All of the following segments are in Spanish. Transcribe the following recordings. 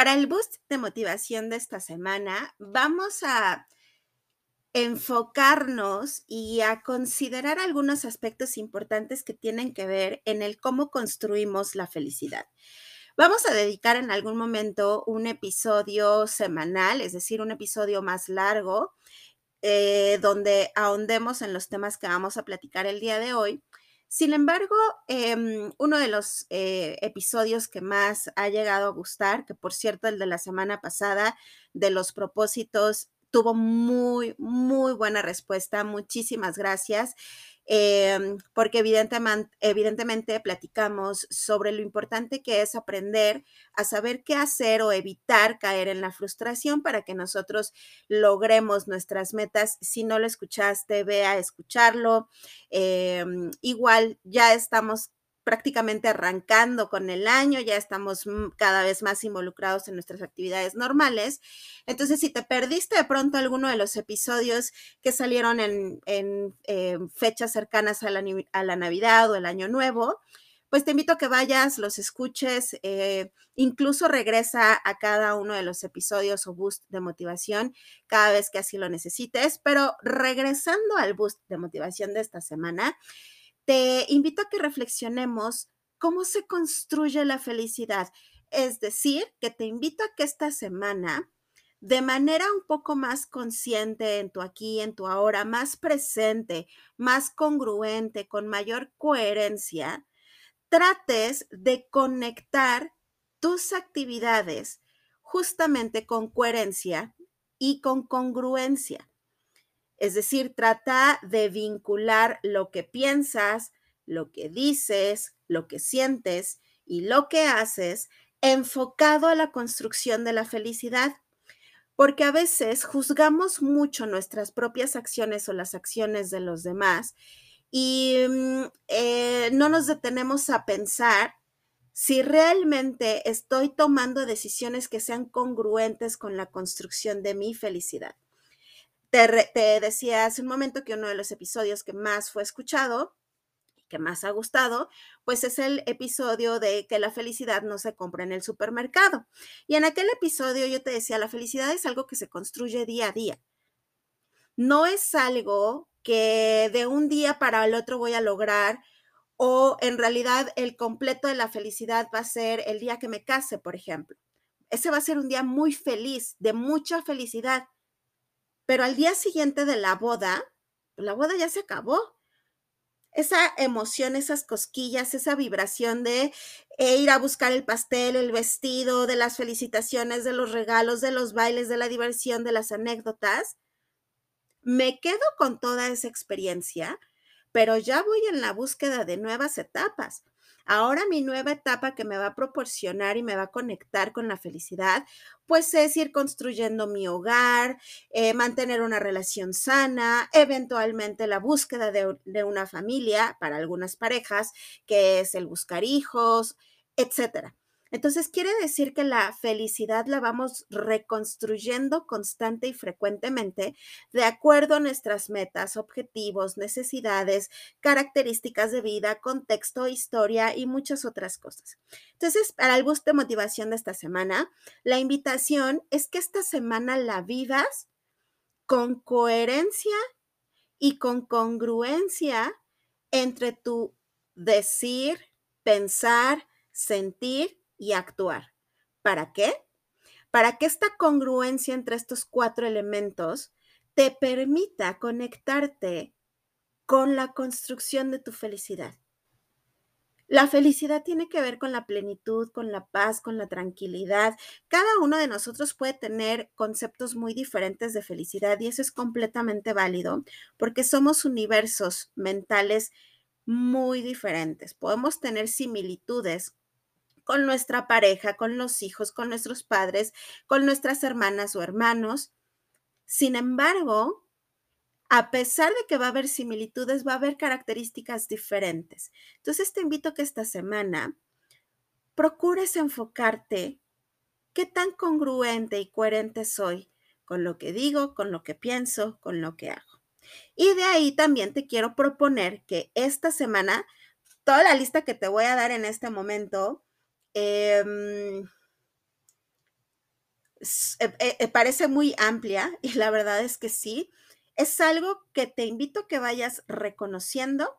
Para el boost de motivación de esta semana, vamos a enfocarnos y a considerar algunos aspectos importantes que tienen que ver en el cómo construimos la felicidad. Vamos a dedicar en algún momento un episodio semanal, es decir, un episodio más largo, eh, donde ahondemos en los temas que vamos a platicar el día de hoy. Sin embargo, em, uno de los eh, episodios que más ha llegado a gustar, que por cierto el de la semana pasada de los propósitos tuvo muy, muy buena respuesta. Muchísimas gracias. Em, porque evidentemente, platicamos sobre lo importante que es aprender a saber qué hacer o evitar caer en la frustración para que nosotros logremos nuestras metas. Si no lo escuchaste, ve a escucharlo. Em, igual ya estamos prácticamente arrancando con el año, ya estamos cada vez más involucrados en nuestras actividades normales. Entonces, si te perdiste de pronto alguno de los episodios que salieron en, eh, fechas cercanas a la, Navidad o el Año Nuevo, pues te invito a que vayas, los escuches, eh, incluso regresa a cada uno de los episodios o boost de motivación cada vez que así lo necesites. Pero regresando al boost de motivación de esta semana, te invito a que reflexionemos cómo se construye la felicidad. Es decir, que te invito a que esta semana, de manera un poco más consciente en tu aquí, en tu ahora, más presente, más congruente, con mayor coherencia, trates de conectar tus actividades justamente con coherencia y con congruencia. Es decir, trata de vincular lo que piensas, lo que dices, lo que sientes y lo que haces enfocado a la construcción de la felicidad. Porque a veces juzgamos mucho nuestras propias acciones o las acciones de los demás y mm, eh, no nos detenemos a pensar si realmente estoy tomando decisiones que sean congruentes con la construcción de mi felicidad. Te, decía hace un momento que uno de los episodios que más fue escuchado y que más ha gustado, pues es el episodio de que la felicidad no se compra en el supermercado. Y en aquel episodio yo te decía, la felicidad es algo que se construye día a día. No es algo que de un día para el otro voy a lograr o en realidad el completo de la felicidad va a ser el día que me case, por ejemplo. Ese va a ser un día muy feliz, de mucha felicidad pero al día siguiente de la boda, la boda ya se acabó. Esa emoción, esas cosquillas, esa vibración de eh, ir a buscar el pastel, el vestido, de las felicitaciones, de los regalos, de los bailes, de la diversión, de las anécdotas, me quedo con toda esa experiencia, pero ya voy en la búsqueda de nuevas etapas. Ahora mi nueva etapa que me va a proporcionar y me va a conectar con la felicidad, pues es ir construyendo mi hogar, eh, mantener una relación sana, eventualmente la búsqueda de, de una familia para algunas parejas, que es el buscar hijos, etcétera. Entonces, quiere decir que la felicidad la vamos reconstruyendo constante y frecuentemente de acuerdo a nuestras metas, objetivos, necesidades, características de vida, contexto, historia y muchas otras cosas. Entonces, para el boost de motivación de esta semana, la invitación es que esta semana la vivas con coherencia y con congruencia entre tu decir, pensar, sentir y actuar. ¿Para qué? Para que esta congruencia entre estos cuatro elementos te permita conectarte con la construcción de tu felicidad. La felicidad tiene que ver con la plenitud, con la paz, con la tranquilidad. Cada uno de nosotros puede tener conceptos muy diferentes de felicidad y eso es completamente válido porque somos universos mentales muy diferentes. Podemos tener similitudes con nuestra pareja, con los hijos, con nuestros padres, con nuestras hermanas o hermanos. Sin embargo, a pesar de que va a haber similitudes, va a haber características diferentes. Entonces te invito a que esta semana procures enfocarte qué tan congruente y coherente soy con lo que digo, con lo que pienso, con lo que hago. Y de ahí también te quiero proponer que esta semana, toda la lista que te voy a dar en este momento, eh, eh, parece muy amplia y la verdad es que sí. Es algo que te invito a que vayas reconociendo,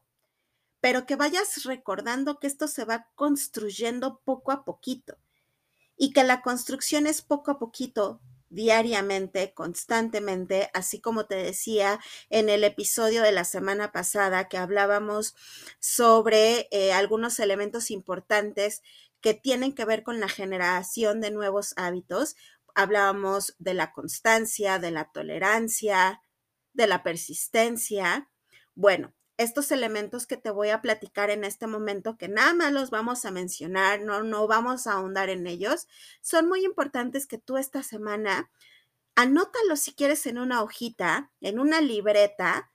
pero que vayas recordando que esto se va construyendo poco a poquito y que la construcción es poco a poquito, diariamente, constantemente, así como te decía en el episodio de la semana pasada que hablábamos sobre eh, algunos elementos importantes que tienen que ver con la generación de nuevos hábitos. Hablábamos de la constancia, de la tolerancia, de la persistencia. Bueno, estos elementos que te voy a platicar en este momento, que nada más los vamos a mencionar, no, no vamos a ahondar en ellos, son muy importantes que tú esta semana anótalos si quieres en una hojita, en una libreta,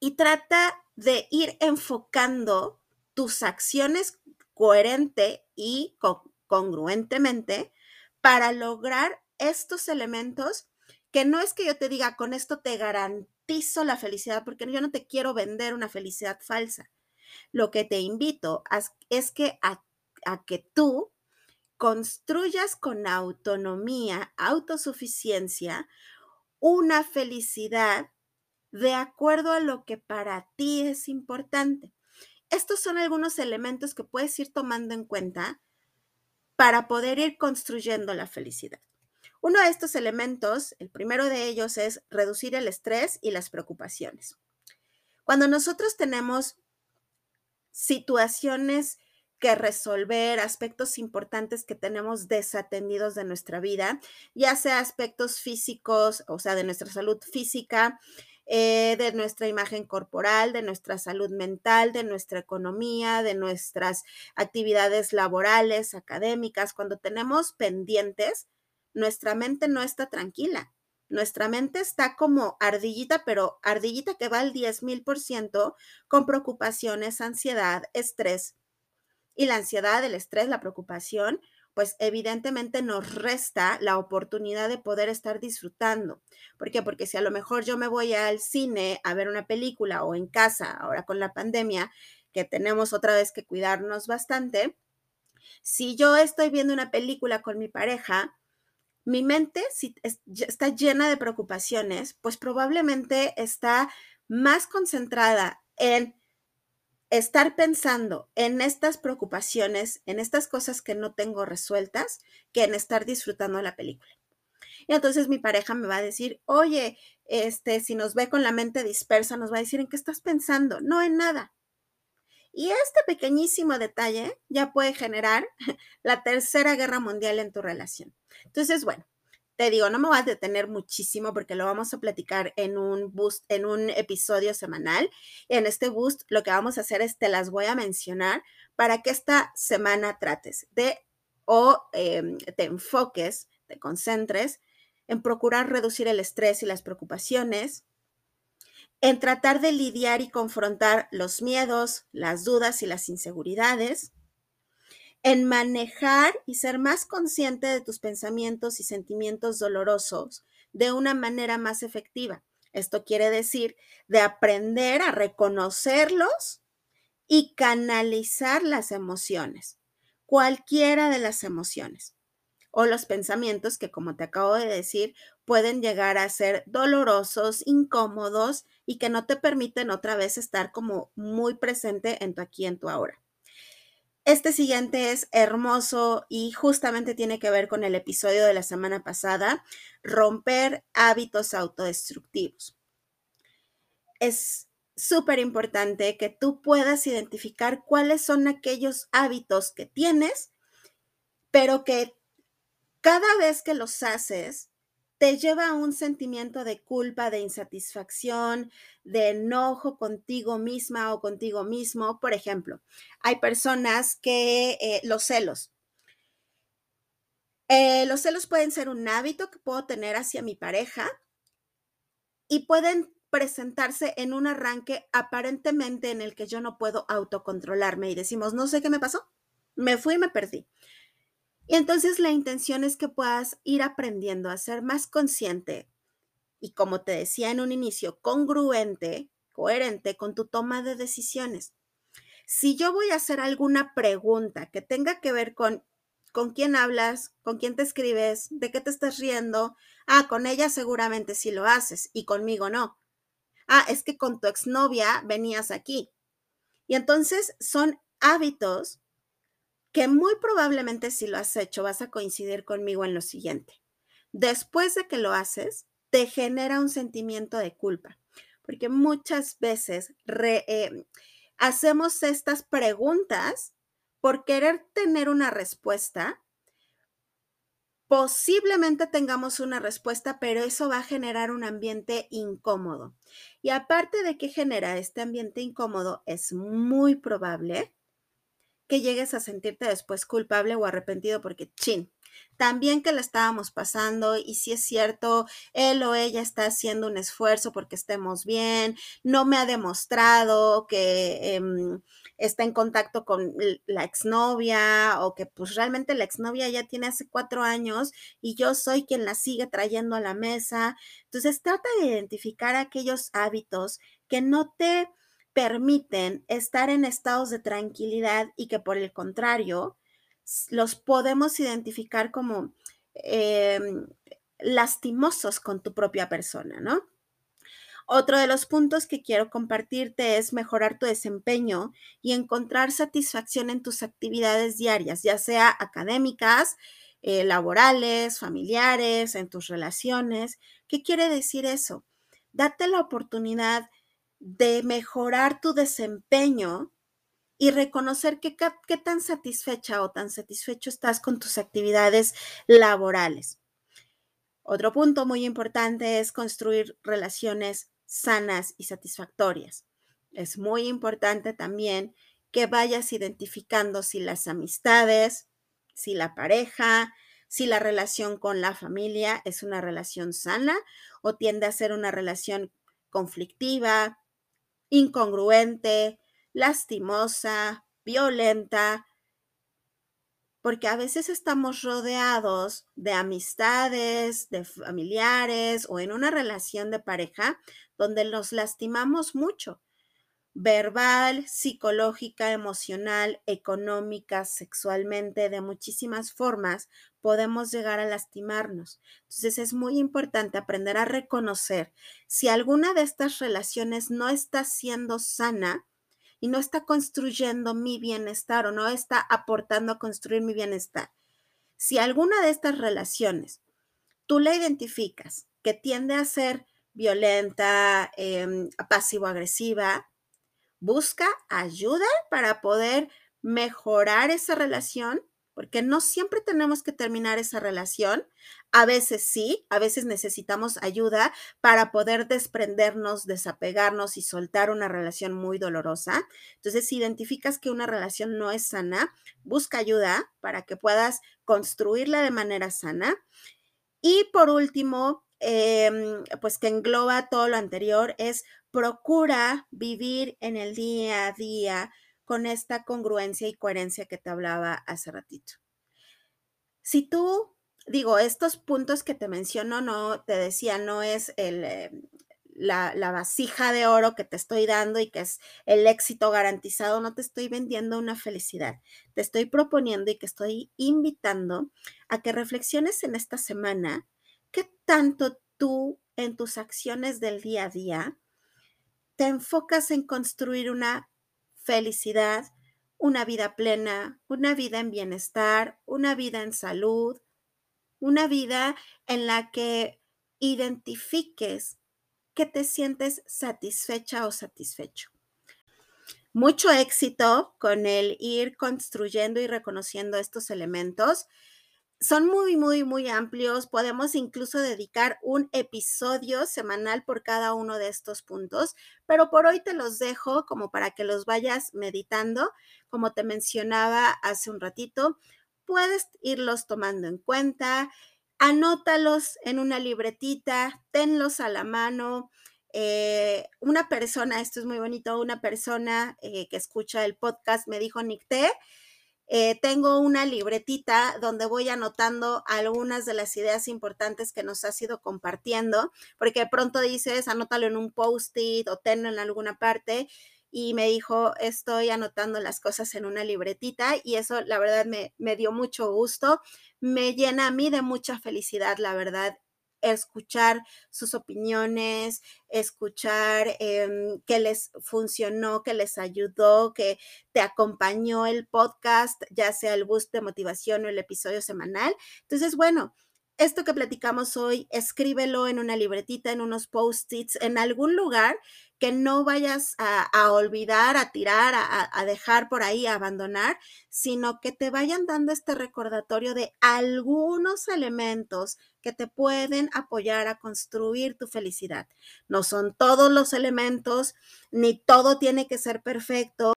y trata de ir enfocando tus acciones coherente y congruentemente para lograr estos elementos que no es que yo te diga, con esto te garantizo la felicidad, porque yo no te quiero vender una felicidad falsa. Lo que te invito es que a, a que tú construyas con autonomía, autosuficiencia, una felicidad de acuerdo a lo que para ti es importante. Estos son algunos elementos que puedes ir tomando en cuenta para poder ir construyendo la felicidad. Uno de estos elementos, el primero de ellos es reducir el estrés y las preocupaciones. Cuando nosotros tenemos situaciones que resolver, aspectos importantes que tenemos desatendidos de nuestra vida, ya sea aspectos físicos, o sea, de nuestra salud física, eh, de nuestra imagen corporal, de nuestra salud mental, de nuestra economía, de nuestras actividades laborales, académicas. Cuando tenemos pendientes, nuestra mente no está tranquila. Nuestra mente está como ardillita, pero ardillita que va al 10 mil por ciento con preocupaciones, ansiedad, estrés. Y la ansiedad, el estrés, la preocupación, pues evidentemente nos resta la oportunidad de poder estar disfrutando. ¿Por qué? Porque si a lo mejor yo me voy al cine a ver una película o en casa, ahora con la pandemia, que tenemos otra vez que cuidarnos bastante, si yo estoy viendo una película con mi pareja, mi mente si está llena de preocupaciones, pues probablemente está más concentrada en estar pensando en estas preocupaciones, en estas cosas que no tengo resueltas, que en estar disfrutando la película. Y entonces mi pareja me va a decir, oye, este, si nos ve con la mente dispersa, nos va a decir, ¿en qué estás pensando? No en nada. Y este pequeñísimo detalle ya puede generar la tercera guerra mundial en tu relación. Entonces, bueno, te digo, no me voy a detener muchísimo porque lo vamos a platicar en un boost, en un episodio semanal. En este boost lo que vamos a hacer es te las voy a mencionar para que esta semana trates de o em, te enfoques, te concentres en procurar reducir el estrés y las preocupaciones, en tratar de lidiar y confrontar los miedos, las dudas y las inseguridades, en manejar y ser más consciente de tus pensamientos y sentimientos dolorosos de una manera más efectiva. Esto quiere decir de aprender a reconocerlos y canalizar las emociones, cualquiera de las emociones o los pensamientos que, como te acabo de decir, pueden llegar a ser dolorosos, incómodos y que no te permiten otra vez estar como muy presente en tu aquí, en tu ahora. Este siguiente es hermoso y justamente tiene que ver con el episodio de la semana pasada, romper hábitos autodestructivos. Es súper importante que tú puedas identificar cuáles son aquellos hábitos que tienes, pero que cada vez que los haces, te lleva a un sentimiento de culpa, de insatisfacción, de enojo contigo misma o contigo mismo. Por ejemplo, hay personas que eh, los celos. Eh, los celos pueden ser un hábito que puedo tener hacia mi pareja y pueden presentarse en un arranque aparentemente en el que yo no puedo autocontrolarme y decimos, no sé qué me pasó, me fui y me perdí. Y entonces la intención es que puedas ir aprendiendo a ser más consciente y, como te decía en un inicio, congruente, coherente con tu toma de decisiones. Si yo voy a hacer alguna pregunta que tenga que ver con ¿Con quién hablas? ¿Con quién te escribes? ¿De qué te estás riendo? Ah, con ella seguramente sí lo haces y conmigo no. Ah, es que con tu exnovia venías aquí. Y entonces son hábitos que muy probablemente si lo has hecho vas a coincidir conmigo en lo siguiente. Después de que lo haces, te genera un sentimiento de culpa, porque muchas veces eh, hacemos estas preguntas por querer tener una respuesta. Posiblemente tengamos una respuesta, pero eso va a generar un ambiente incómodo. Y aparte de que genera este ambiente incómodo, es muy probable que llegues a sentirte después culpable o arrepentido porque, chin, también que la estábamos pasando y si es cierto, él o ella está haciendo un esfuerzo porque estemos bien, no me ha demostrado que em, está en contacto con la exnovia o que pues realmente la exnovia ya tiene hace cuatro años y yo soy quien la sigue trayendo a la mesa. Entonces trata de identificar aquellos hábitos que no te permiten estar en estados de tranquilidad y que por el contrario los podemos identificar como em, lastimosos con tu propia persona, ¿no? Otro de los puntos que quiero compartirte es mejorar tu desempeño y encontrar satisfacción en tus actividades diarias, ya sea académicas, eh, laborales, familiares, en tus relaciones. ¿Qué quiere decir eso? Date la oportunidad de mejorar tu desempeño y reconocer qué, qué tan satisfecha o tan satisfecho estás con tus actividades laborales. Otro punto muy importante es construir relaciones sanas y satisfactorias. Es muy importante también que vayas identificando si las amistades, si la pareja, si la relación con la familia es una relación sana o tiende a ser una relación conflictiva, incongruente, lastimosa, violenta, porque a veces estamos rodeados de amistades, de familiares o en una relación de pareja donde nos lastimamos mucho, verbal, psicológica, emocional, económica, sexualmente, de muchísimas formas podemos llegar a lastimarnos. Entonces es muy importante aprender a reconocer si alguna de estas relaciones no está siendo sana y no está construyendo mi bienestar o no está aportando a construir mi bienestar. Si alguna de estas relaciones tú la identificas que tiende a ser violenta, em, pasivo-agresiva, busca ayuda para poder mejorar esa relación porque no siempre tenemos que terminar esa relación. A veces sí, a veces necesitamos ayuda para poder desprendernos, desapegarnos y soltar una relación muy dolorosa. Entonces, si identificas que una relación no es sana, busca ayuda para que puedas construirla de manera sana. Y por último, em, pues que engloba todo lo anterior, es procura vivir en el día a día con esta congruencia y coherencia que te hablaba hace ratito. Si tú, digo, estos puntos que te menciono, no, te decía, no es el, eh, la, vasija de oro que te estoy dando y que es el éxito garantizado, no te estoy vendiendo una felicidad, te estoy proponiendo y que estoy invitando a que reflexiones en esta semana qué tanto tú en tus acciones del día a día te enfocas en construir una felicidad, una vida plena, una vida en bienestar, una vida en salud, una vida en la que identifiques que te sientes satisfecha o satisfecho. Mucho éxito con el ir construyendo y reconociendo estos elementos son muy, muy, muy amplios. Podemos incluso dedicar un episodio semanal por cada uno de estos puntos, pero por hoy te los dejo como para que los vayas meditando. Como te mencionaba hace un ratito, puedes irlos tomando en cuenta, anótalos en una libretita, tenlos a la mano. Eh, una persona, esto es muy bonito, una persona eh, que escucha el podcast me dijo, Nicté, eh, tengo una libretita donde voy anotando algunas de las ideas importantes que nos has ido compartiendo, porque de pronto dices, anótalo en un post-it o tenlo en alguna parte. Y me dijo, estoy anotando las cosas en una libretita y eso la verdad me, me dio mucho gusto, me llena a mí de mucha felicidad, la verdad, escuchar sus opiniones, escuchar eh, que les funcionó, que les ayudó, que te acompañó el podcast, ya sea el boost de motivación o el episodio semanal. Entonces, bueno, esto que platicamos hoy, escríbelo en una libretita, en unos post-its, en algún lugar que no vayas a, olvidar, a tirar, a, dejar por ahí, a abandonar, sino que te vayan dando este recordatorio de algunos elementos que te pueden apoyar a construir tu felicidad. No son todos los elementos, ni todo tiene que ser perfecto.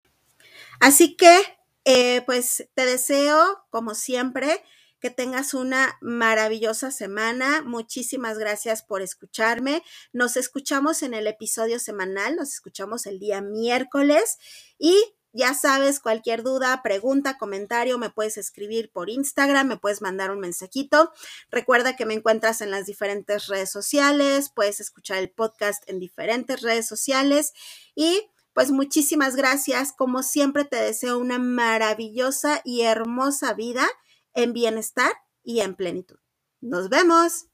Así que, eh, pues te deseo, como siempre, que tengas una maravillosa semana. Muchísimas gracias por escucharme. Nos escuchamos en el episodio semanal, nos escuchamos el día miércoles y ya sabes, cualquier duda, pregunta, comentario, me puedes escribir por Instagram, me puedes mandar un mensajito. Recuerda que me encuentras en las diferentes redes sociales, puedes escuchar el podcast en diferentes redes sociales y pues muchísimas gracias. Como siempre te deseo una maravillosa y hermosa vida en bienestar y en plenitud. Nos vemos.